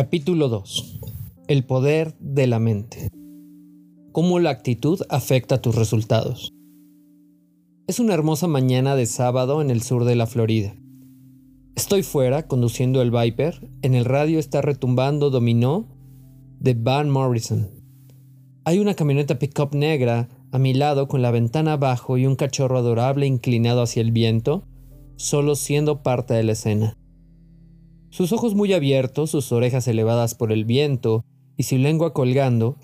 Capítulo 2. El poder de la mente. Cómo la actitud afecta tus resultados. Es una hermosa mañana de sábado en el sur de la Florida. Estoy fuera conduciendo el Viper, en el radio está retumbando Dominó de Van Morrison. Hay una camioneta pickup negra a mi lado con la ventana abajo y un cachorro adorable inclinado hacia el viento, solo siendo parte de la escena. Sus ojos muy abiertos, sus orejas elevadas por el viento y su lengua colgando,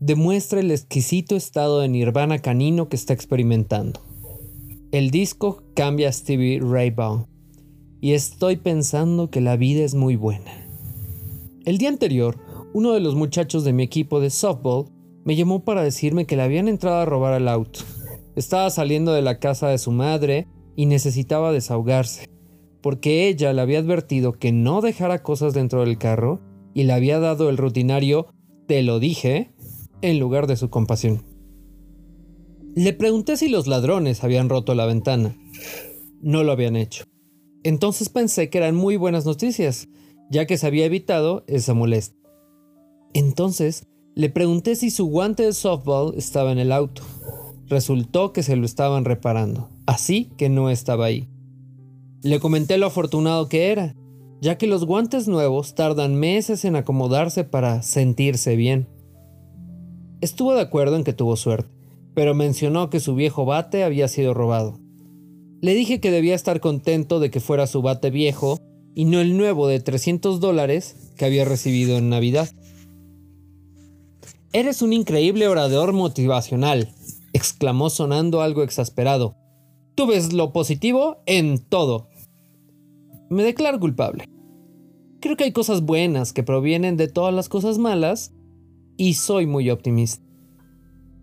demuestra el exquisito estado de nirvana canino que está experimentando. El disco cambia a Stevie Ray Vaughan y estoy pensando que la vida es muy buena. El día anterior, uno de los muchachos de mi equipo de softball me llamó para decirme que le habían entrado a robar el auto. Estaba saliendo de la casa de su madre y necesitaba desahogarse porque ella le había advertido que no dejara cosas dentro del carro y le había dado el rutinario te lo dije en lugar de su compasión. Le pregunté si los ladrones habían roto la ventana. No lo habían hecho. Entonces pensé que eran muy buenas noticias, ya que se había evitado esa molestia. Entonces le pregunté si su guante de softball estaba en el auto. Resultó que se lo estaban reparando, así que no estaba ahí. Le comenté lo afortunado que era, ya que los guantes nuevos tardan meses en acomodarse para sentirse bien. Estuvo de acuerdo en que tuvo suerte, pero mencionó que su viejo bate había sido robado. Le dije que debía estar contento de que fuera su bate viejo y no el nuevo de 300 dólares que había recibido en Navidad. Eres un increíble orador motivacional, exclamó sonando algo exasperado. Tú ves lo positivo en todo. Me declaro culpable. Creo que hay cosas buenas que provienen de todas las cosas malas y soy muy optimista.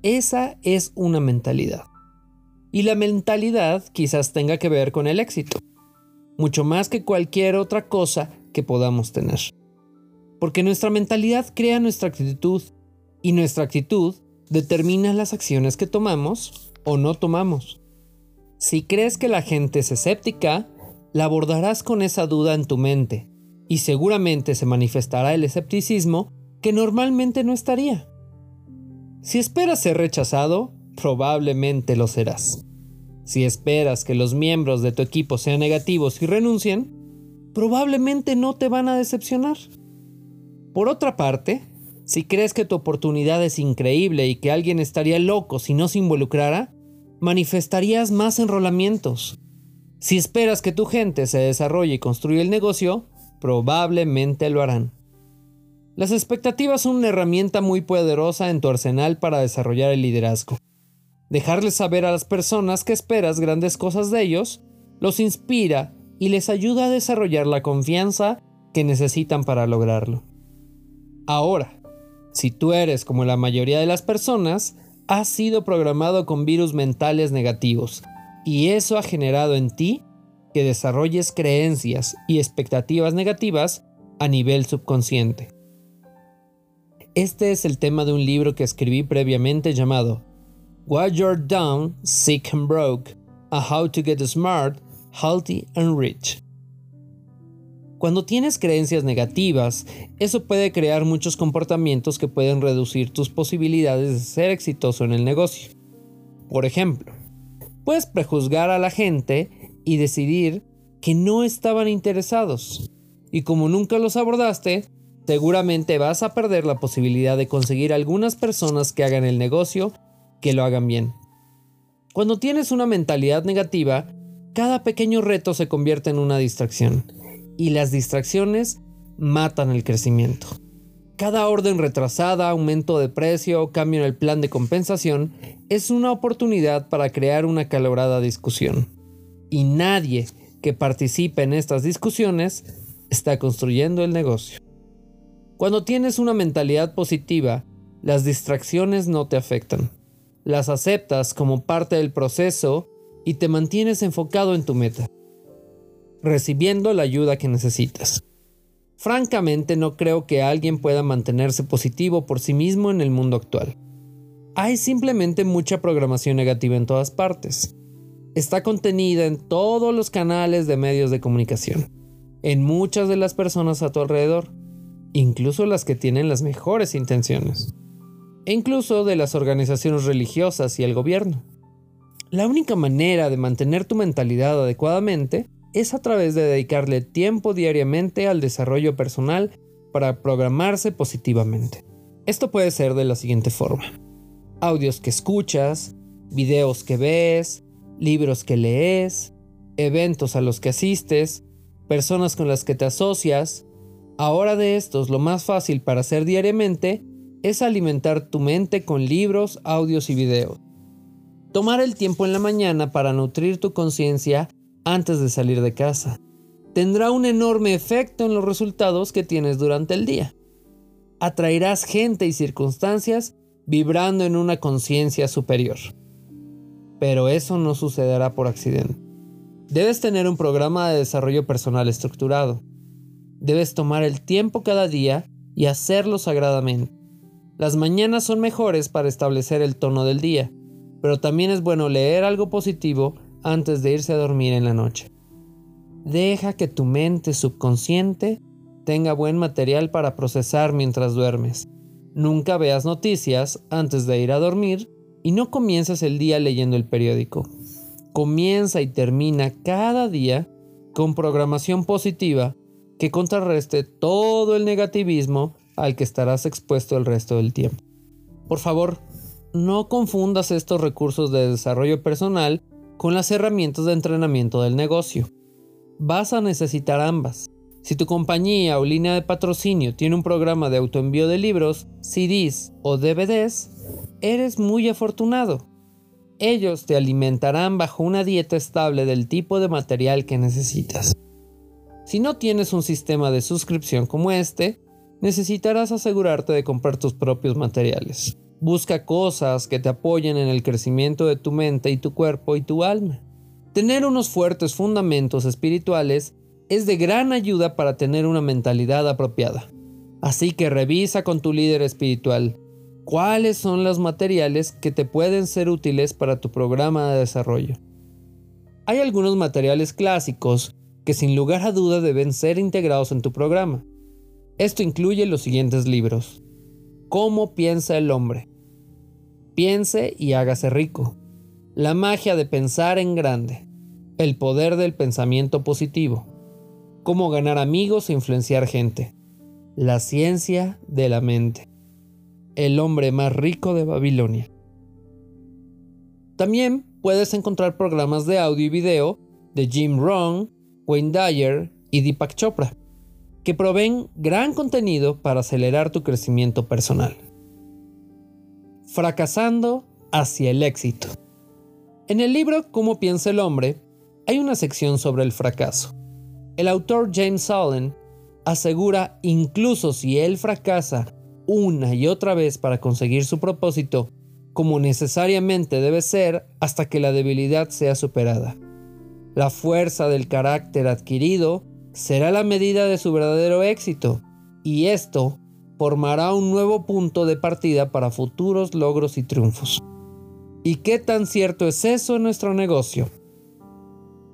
Esa es una mentalidad. Y la mentalidad quizás tenga que ver con el éxito, mucho más que cualquier otra cosa que podamos tener. Porque nuestra mentalidad crea nuestra actitud y nuestra actitud determina las acciones que tomamos o no tomamos. Si crees que la gente es escéptica, la abordarás con esa duda en tu mente, y seguramente se manifestará el escepticismo que normalmente no estaría. Si esperas ser rechazado, probablemente lo serás. Si esperas que los miembros de tu equipo sean negativos y renuncien, probablemente no te van a decepcionar. Por otra parte, si crees que tu oportunidad es increíble y que alguien estaría loco si no se involucrara, manifestarías más enrolamientos, si esperas que tu gente se desarrolle y construya el negocio, probablemente lo harán. Las expectativas son una herramienta muy poderosa en tu arsenal para desarrollar el liderazgo. Dejarles saber a las personas que esperas grandes cosas de ellos los inspira y les ayuda a desarrollar la confianza que necesitan para lograrlo. Ahora, si tú eres como la mayoría de las personas, has sido programado con virus mentales negativos y eso ha generado en ti que desarrolles creencias y expectativas negativas a nivel subconsciente. Este es el tema de un libro que escribí previamente llamado Why You're Down, Sick and Broke, a How to Get Smart, Healthy and Rich. Cuando tienes creencias negativas, eso puede crear muchos comportamientos que pueden reducir tus posibilidades de ser exitoso en el negocio. Por ejemplo, Puedes prejuzgar a la gente y decidir que no estaban interesados. Y como nunca los abordaste, seguramente vas a perder la posibilidad de conseguir algunas personas que hagan el negocio que lo hagan bien. Cuando tienes una mentalidad negativa, cada pequeño reto se convierte en una distracción. Y las distracciones matan el crecimiento. Cada orden retrasada, aumento de precio o cambio en el plan de compensación es una oportunidad para crear una calorada discusión. Y nadie que participe en estas discusiones está construyendo el negocio. Cuando tienes una mentalidad positiva, las distracciones no te afectan. Las aceptas como parte del proceso y te mantienes enfocado en tu meta, recibiendo la ayuda que necesitas. Francamente no creo que alguien pueda mantenerse positivo por sí mismo en el mundo actual. Hay simplemente mucha programación negativa en todas partes. Está contenida en todos los canales de medios de comunicación, en muchas de las personas a tu alrededor, incluso las que tienen las mejores intenciones, e incluso de las organizaciones religiosas y el gobierno. La única manera de mantener tu mentalidad adecuadamente es a través de dedicarle tiempo diariamente al desarrollo personal para programarse positivamente. Esto puede ser de la siguiente forma. Audios que escuchas, videos que ves, libros que lees, eventos a los que asistes, personas con las que te asocias. Ahora de estos, lo más fácil para hacer diariamente es alimentar tu mente con libros, audios y videos. Tomar el tiempo en la mañana para nutrir tu conciencia antes de salir de casa tendrá un enorme efecto en los resultados que tienes durante el día. Atraerás gente y circunstancias vibrando en una conciencia superior. Pero eso no sucederá por accidente. Debes tener un programa de desarrollo personal estructurado. Debes tomar el tiempo cada día y hacerlo sagradamente. Las mañanas son mejores para establecer el tono del día, pero también es bueno leer algo positivo antes de irse a dormir en la noche. Deja que tu mente subconsciente tenga buen material para procesar mientras duermes. Nunca veas noticias antes de ir a dormir y no comiences el día leyendo el periódico. Comienza y termina cada día con programación positiva que contrarreste todo el negativismo al que estarás expuesto el resto del tiempo. Por favor, no confundas estos recursos de desarrollo personal con las herramientas de entrenamiento del negocio. Vas a necesitar ambas. Si tu compañía o línea de patrocinio tiene un programa de autoenvío de libros, CDs o DVDs, eres muy afortunado. Ellos te alimentarán bajo una dieta estable del tipo de material que necesitas. Si no tienes un sistema de suscripción como este, necesitarás asegurarte de comprar tus propios materiales. Busca cosas que te apoyen en el crecimiento de tu mente y tu cuerpo y tu alma. Tener unos fuertes fundamentos espirituales es de gran ayuda para tener una mentalidad apropiada. Así que revisa con tu líder espiritual cuáles son los materiales que te pueden ser útiles para tu programa de desarrollo. Hay algunos materiales clásicos que sin lugar a dudas deben ser integrados en tu programa. Esto incluye los siguientes libros. ¿Cómo piensa el hombre? Piense y hágase rico. La magia de pensar en grande. El poder del pensamiento positivo cómo ganar amigos e influenciar gente. La ciencia de la mente. El hombre más rico de Babilonia. También puedes encontrar programas de audio y video de Jim Rohn, Wayne Dyer y Deepak Chopra, que proveen gran contenido para acelerar tu crecimiento personal. Fracasando hacia el éxito. En el libro Cómo piensa el hombre, hay una sección sobre el fracaso. El autor James Allen asegura incluso si él fracasa una y otra vez para conseguir su propósito, como necesariamente debe ser hasta que la debilidad sea superada. La fuerza del carácter adquirido será la medida de su verdadero éxito, y esto formará un nuevo punto de partida para futuros logros y triunfos. ¿Y qué tan cierto es eso en nuestro negocio?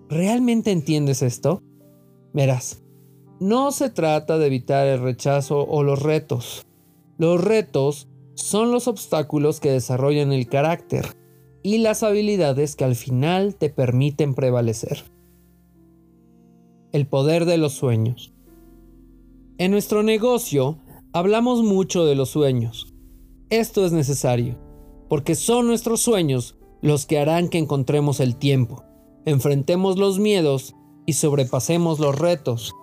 ¿Realmente entiendes esto? Verás, no se trata de evitar el rechazo o los retos. Los retos son los obstáculos que desarrollan el carácter y las habilidades que al final te permiten prevalecer. El poder de los sueños. En nuestro negocio hablamos mucho de los sueños. Esto es necesario, porque son nuestros sueños los que harán que encontremos el tiempo, enfrentemos los miedos y sobrepasemos los retos.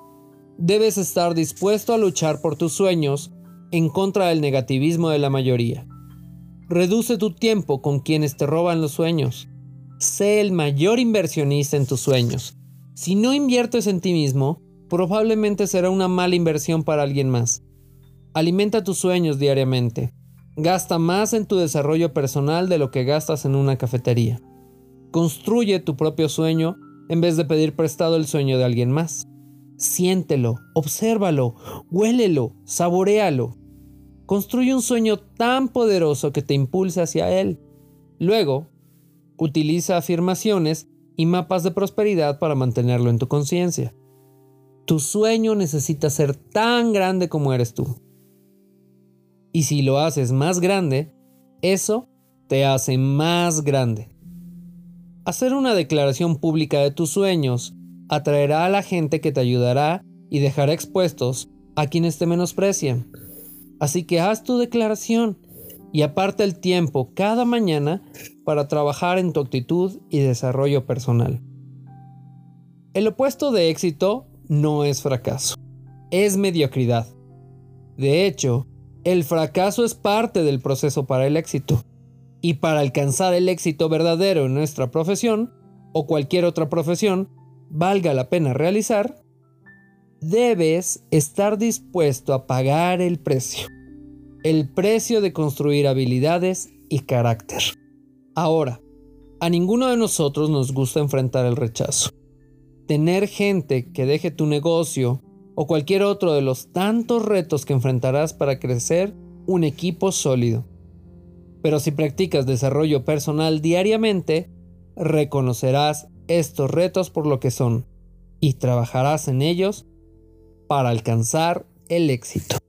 Debes estar dispuesto a luchar por tus sueños en contra del negativismo de la mayoría. Reduce tu tiempo con quienes te roban los sueños. Sé el mayor inversionista en tus sueños. Si no inviertes en ti mismo, probablemente será una mala inversión para alguien más. Alimenta tus sueños diariamente. Gasta más en tu desarrollo personal de lo que gastas en una cafetería. Construye tu propio sueño en vez de pedir prestado el sueño de alguien más. Siéntelo, obsérvalo, huélelo, saborealo. Construye un sueño tan poderoso que te impulse hacia él. Luego, utiliza afirmaciones y mapas de prosperidad para mantenerlo en tu conciencia. Tu sueño necesita ser tan grande como eres tú. Y si lo haces más grande, eso te hace más grande. Hacer una declaración pública de tus sueños atraerá a la gente que te ayudará y dejará expuestos a quienes te menosprecian. Así que haz tu declaración y aparta el tiempo cada mañana para trabajar en tu actitud y desarrollo personal. El opuesto de éxito no es fracaso, es mediocridad. De hecho, el fracaso es parte del proceso para el éxito. Y para alcanzar el éxito verdadero en nuestra profesión, o cualquier otra profesión, valga la pena realizar, debes estar dispuesto a pagar el precio. El precio de construir habilidades y carácter. Ahora, a ninguno de nosotros nos gusta enfrentar el rechazo. Tener gente que deje tu negocio o cualquier otro de los tantos retos que enfrentarás para crecer un equipo sólido. Pero si practicas desarrollo personal diariamente, reconocerás estos retos por lo que son y trabajarás en ellos para alcanzar el éxito.